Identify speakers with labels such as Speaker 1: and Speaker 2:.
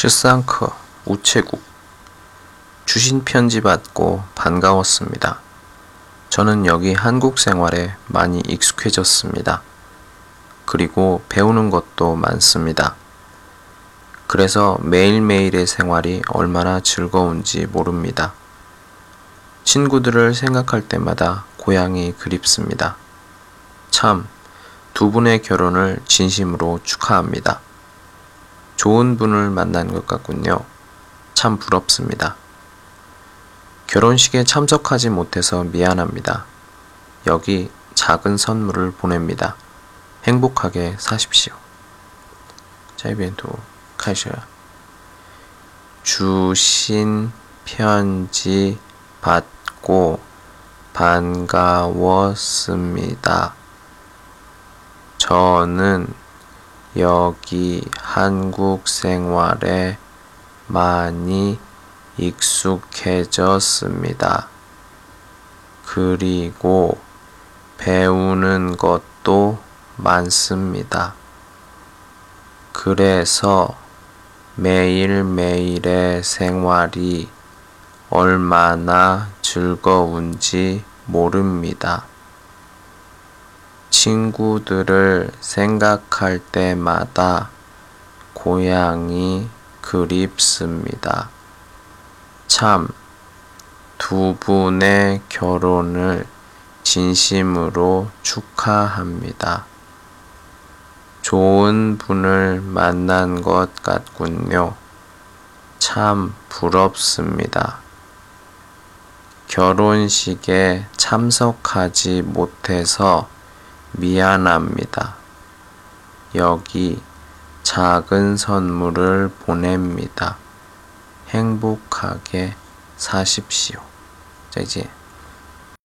Speaker 1: 슈상크 우체국 주신 편지 받고 반가웠습니다. 저는 여기 한국 생활에 많이 익숙해졌습니다. 그리고 배우는 것도 많습니다. 그래서 매일매일의 생활이 얼마나 즐거운지 모릅니다. 친구들을 생각할 때마다 고향이 그립습니다. 참, 두 분의 결혼을 진심으로 축하합니다. 좋은 분을 만난 것 같군요. 참 부럽습니다. 결혼식에 참석하지 못해서 미안합니다. 여기 작은 선물을 보냅니다. 행복하게 사십시오. 자이벤토 카이셔야. 주신 편지 받고 반가웠습니다. 저는 여기 한국 생활에 많이 익숙해졌습니다. 그리고 배우는 것도 많습니다. 그래서 매일매일의 생활이 얼마나 즐거운지 모릅니다. 친구들을 생각할 때마다 고향이 그립습니다. 참, 두 분의 결혼을 진심으로 축하합니다. 좋은 분을 만난 것 같군요. 참 부럽습니다. 결혼식에 참석하지 못해서 미안합니다. 여기 작은 선물을 보냅니다. 행복하게 사십시오. 再见。